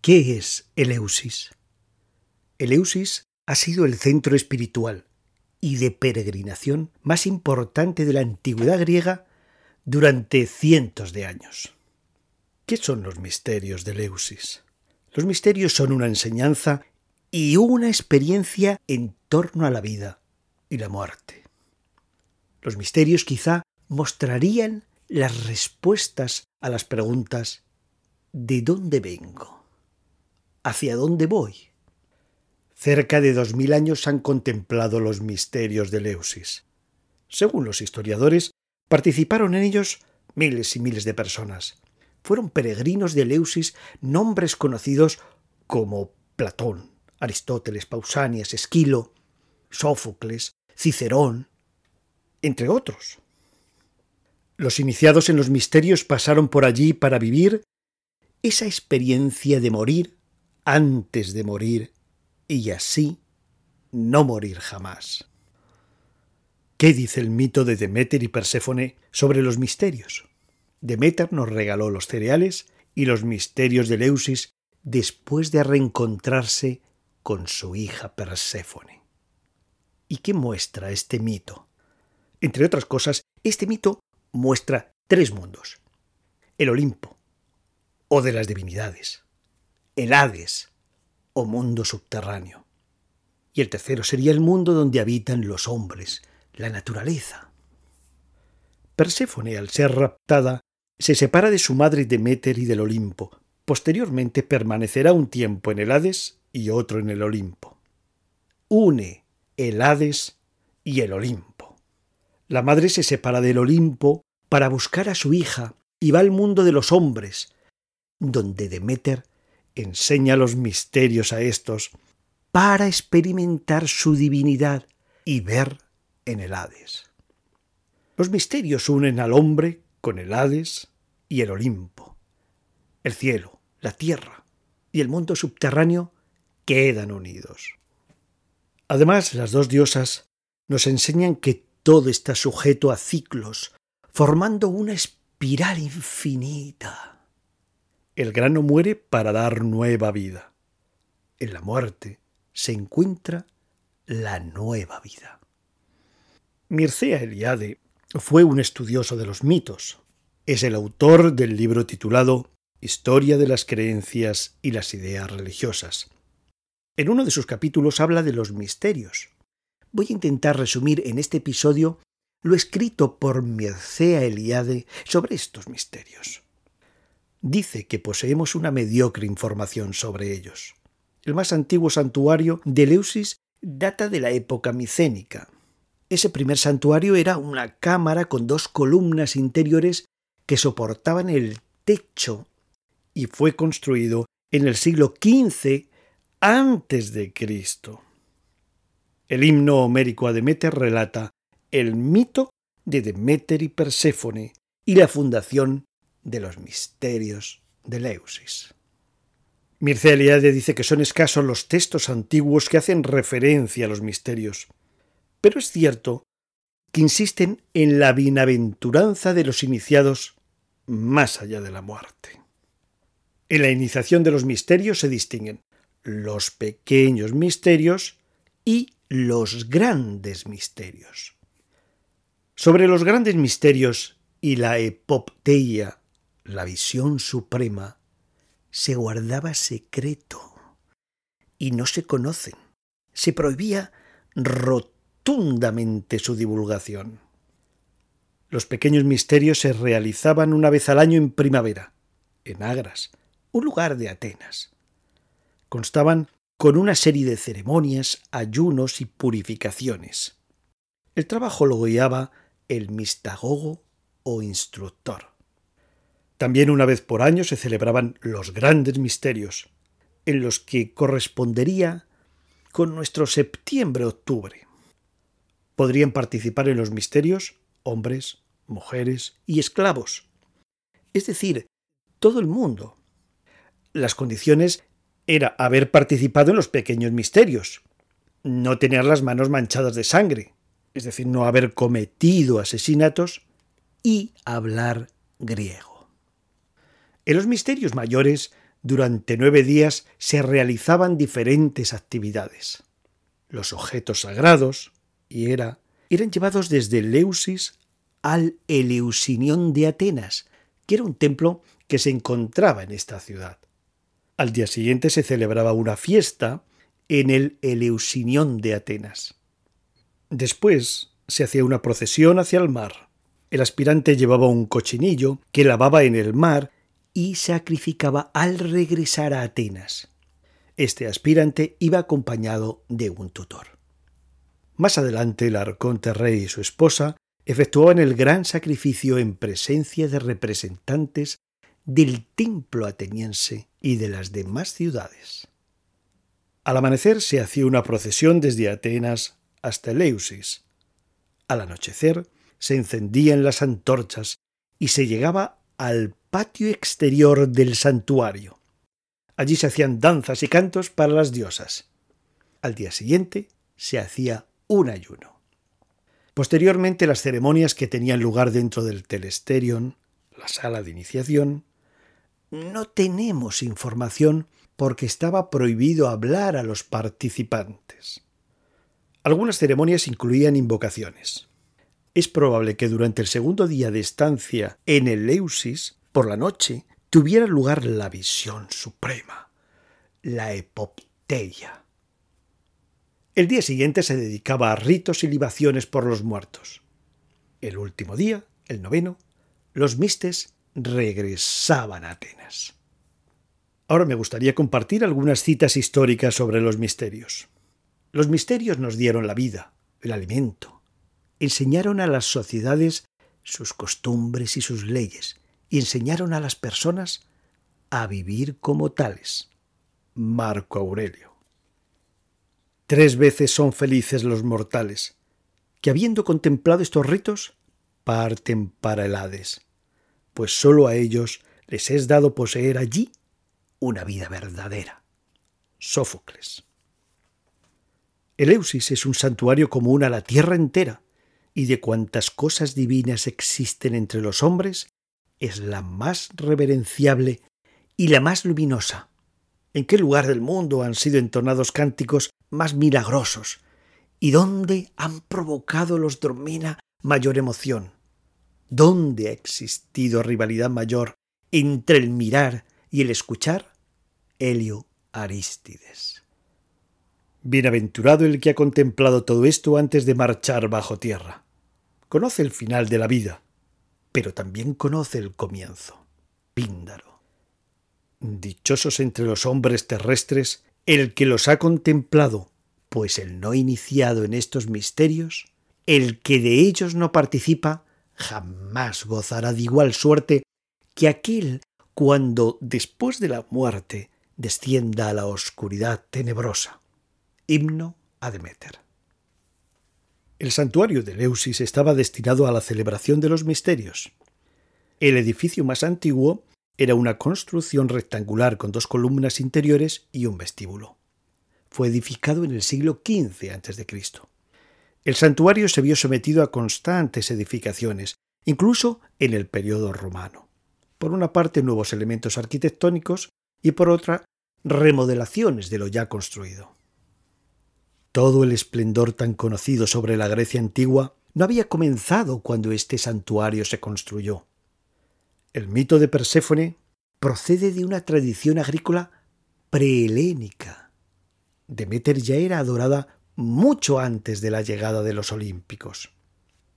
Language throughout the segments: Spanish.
¿Qué es Eleusis? Eleusis ha sido el centro espiritual y de peregrinación más importante de la antigüedad griega durante cientos de años. ¿Qué son los misterios de Eleusis? Los misterios son una enseñanza y una experiencia en torno a la vida y la muerte. Los misterios quizá mostrarían las respuestas a las preguntas ¿de dónde vengo? ¿Hacia dónde voy? Cerca de dos mil años han contemplado los misterios de Leusis. Según los historiadores, participaron en ellos miles y miles de personas. Fueron peregrinos de Leusis nombres conocidos como Platón, Aristóteles, Pausanias, Esquilo, Sófocles, Cicerón, entre otros. Los iniciados en los misterios pasaron por allí para vivir esa experiencia de morir antes de morir y así no morir jamás. ¿Qué dice el mito de Deméter y Perséfone sobre los misterios? Deméter nos regaló los cereales y los misterios de Leusis después de reencontrarse con su hija Perséfone. ¿Y qué muestra este mito? Entre otras cosas, este mito muestra tres mundos. El Olimpo, o de las divinidades, el Hades, o mundo subterráneo. Y el tercero sería el mundo donde habitan los hombres, la naturaleza. Perséfone, al ser raptada, se separa de su madre Deméter y del Olimpo. Posteriormente permanecerá un tiempo en el Hades y otro en el Olimpo. Une el Hades y el Olimpo. La madre se separa del Olimpo para buscar a su hija y va al mundo de los hombres, donde Deméter enseña los misterios a estos para experimentar su divinidad y ver en el Hades. Los misterios unen al hombre con el Hades y el Olimpo. El cielo, la tierra y el mundo subterráneo quedan unidos. Además, las dos diosas nos enseñan que todo está sujeto a ciclos, formando una espiral infinita. El grano muere para dar nueva vida. En la muerte se encuentra la nueva vida. Mircea Eliade fue un estudioso de los mitos. Es el autor del libro titulado Historia de las creencias y las ideas religiosas. En uno de sus capítulos habla de los misterios. Voy a intentar resumir en este episodio lo escrito por Mircea Eliade sobre estos misterios dice que poseemos una mediocre información sobre ellos. El más antiguo santuario de Eleusis data de la época micénica. Ese primer santuario era una cámara con dos columnas interiores que soportaban el techo y fue construido en el siglo XV antes de Cristo. El himno homérico a Demeter relata el mito de Demeter y Perséfone y la fundación de los misterios de Leusis. Mircea Eliade dice que son escasos los textos antiguos que hacen referencia a los misterios, pero es cierto que insisten en la bienaventuranza de los iniciados más allá de la muerte. En la iniciación de los misterios se distinguen los pequeños misterios y los grandes misterios. Sobre los grandes misterios y la epopteia la visión suprema, se guardaba secreto y no se conocen. Se prohibía rotundamente su divulgación. Los pequeños misterios se realizaban una vez al año en primavera, en Agras, un lugar de Atenas. Constaban con una serie de ceremonias, ayunos y purificaciones. El trabajo lo guiaba el mistagogo o instructor. También una vez por año se celebraban los grandes misterios, en los que correspondería con nuestro septiembre-octubre. Podrían participar en los misterios hombres, mujeres y esclavos, es decir, todo el mundo. Las condiciones era haber participado en los pequeños misterios, no tener las manos manchadas de sangre, es decir, no haber cometido asesinatos y hablar griego. En los misterios mayores durante nueve días se realizaban diferentes actividades. Los objetos sagrados, y era, eran llevados desde Leusis al Eleusinión de Atenas, que era un templo que se encontraba en esta ciudad. Al día siguiente se celebraba una fiesta en el Eleusinión de Atenas. Después se hacía una procesión hacia el mar. El aspirante llevaba un cochinillo que lavaba en el mar y sacrificaba al regresar a Atenas. Este aspirante iba acompañado de un tutor. Más adelante el arconte rey y su esposa efectuaban el gran sacrificio en presencia de representantes del templo ateniense y de las demás ciudades. Al amanecer se hacía una procesión desde Atenas hasta Eleusis. Al anochecer se encendían las antorchas y se llegaba al patio exterior del santuario. Allí se hacían danzas y cantos para las diosas. Al día siguiente se hacía un ayuno. Posteriormente, las ceremonias que tenían lugar dentro del Telesterion, la sala de iniciación, no tenemos información porque estaba prohibido hablar a los participantes. Algunas ceremonias incluían invocaciones. Es probable que durante el segundo día de estancia en el Leusis, por la noche, tuviera lugar la visión suprema, la epopteia. El día siguiente se dedicaba a ritos y libaciones por los muertos. El último día, el noveno, los mistes regresaban a Atenas. Ahora me gustaría compartir algunas citas históricas sobre los misterios. Los misterios nos dieron la vida, el alimento, enseñaron a las sociedades sus costumbres y sus leyes, y enseñaron a las personas a vivir como tales. Marco Aurelio. Tres veces son felices los mortales, que habiendo contemplado estos ritos, parten para el Hades, pues sólo a ellos les es dado poseer allí una vida verdadera. Sófocles. Eleusis es un santuario común a la tierra entera, y de cuantas cosas divinas existen entre los hombres, es la más reverenciable y la más luminosa. ¿En qué lugar del mundo han sido entonados cánticos más milagrosos y dónde han provocado los Dormina mayor emoción. ¿Dónde ha existido rivalidad mayor entre el mirar y el escuchar? Helio Aristides. Bienaventurado el que ha contemplado todo esto antes de marchar bajo tierra. Conoce el final de la vida, pero también conoce el comienzo. Píndaro. Dichosos entre los hombres terrestres el que los ha contemplado, pues el no iniciado en estos misterios, el que de ellos no participa, jamás gozará de igual suerte que aquel cuando después de la muerte descienda a la oscuridad tenebrosa. Himno a Demeter. El santuario de Leusis estaba destinado a la celebración de los misterios. El edificio más antiguo era una construcción rectangular con dos columnas interiores y un vestíbulo. Fue edificado en el siglo XV a.C. El santuario se vio sometido a constantes edificaciones, incluso en el periodo romano. Por una parte, nuevos elementos arquitectónicos y por otra, remodelaciones de lo ya construido. Todo el esplendor tan conocido sobre la Grecia antigua no había comenzado cuando este santuario se construyó. El mito de Perséfone procede de una tradición agrícola prehelénica. Demeter ya era adorada mucho antes de la llegada de los olímpicos.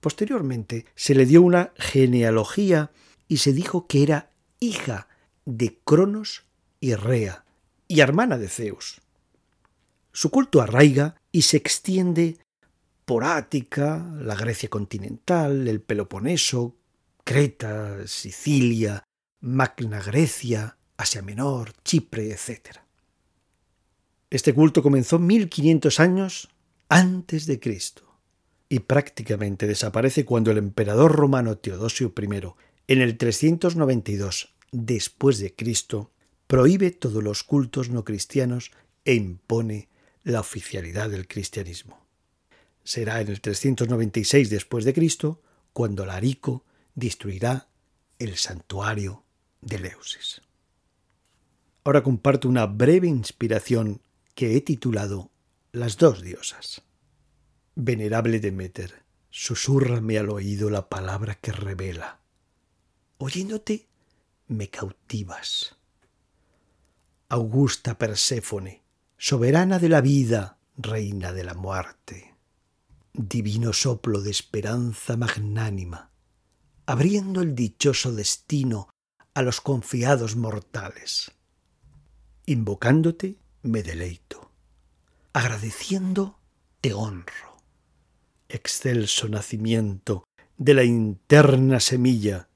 Posteriormente se le dio una genealogía y se dijo que era hija de Cronos y Rea y hermana de Zeus. Su culto arraiga y se extiende por Ática, la Grecia continental, el Peloponeso, Creta, Sicilia, Magna Grecia, Asia Menor, Chipre, etc. Este culto comenzó 1500 años antes de Cristo y prácticamente desaparece cuando el emperador romano Teodosio I, en el 392 después de Cristo, prohíbe todos los cultos no cristianos e impone la oficialidad del cristianismo. Será en el 396 después de Cristo cuando Larico destruirá el santuario de Leusis. Ahora comparto una breve inspiración que he titulado Las dos diosas. Venerable Demeter, susúrrame al oído la palabra que revela. Oyéndote, me cautivas. Augusta Perséfone, soberana de la vida, reina de la muerte. Divino soplo de esperanza magnánima, abriendo el dichoso destino a los confiados mortales. Invocándote me deleito, agradeciendo te honro. Excelso nacimiento de la interna semilla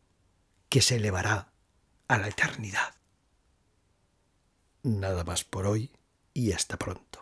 que se elevará a la eternidad. Nada más por hoy y hasta pronto.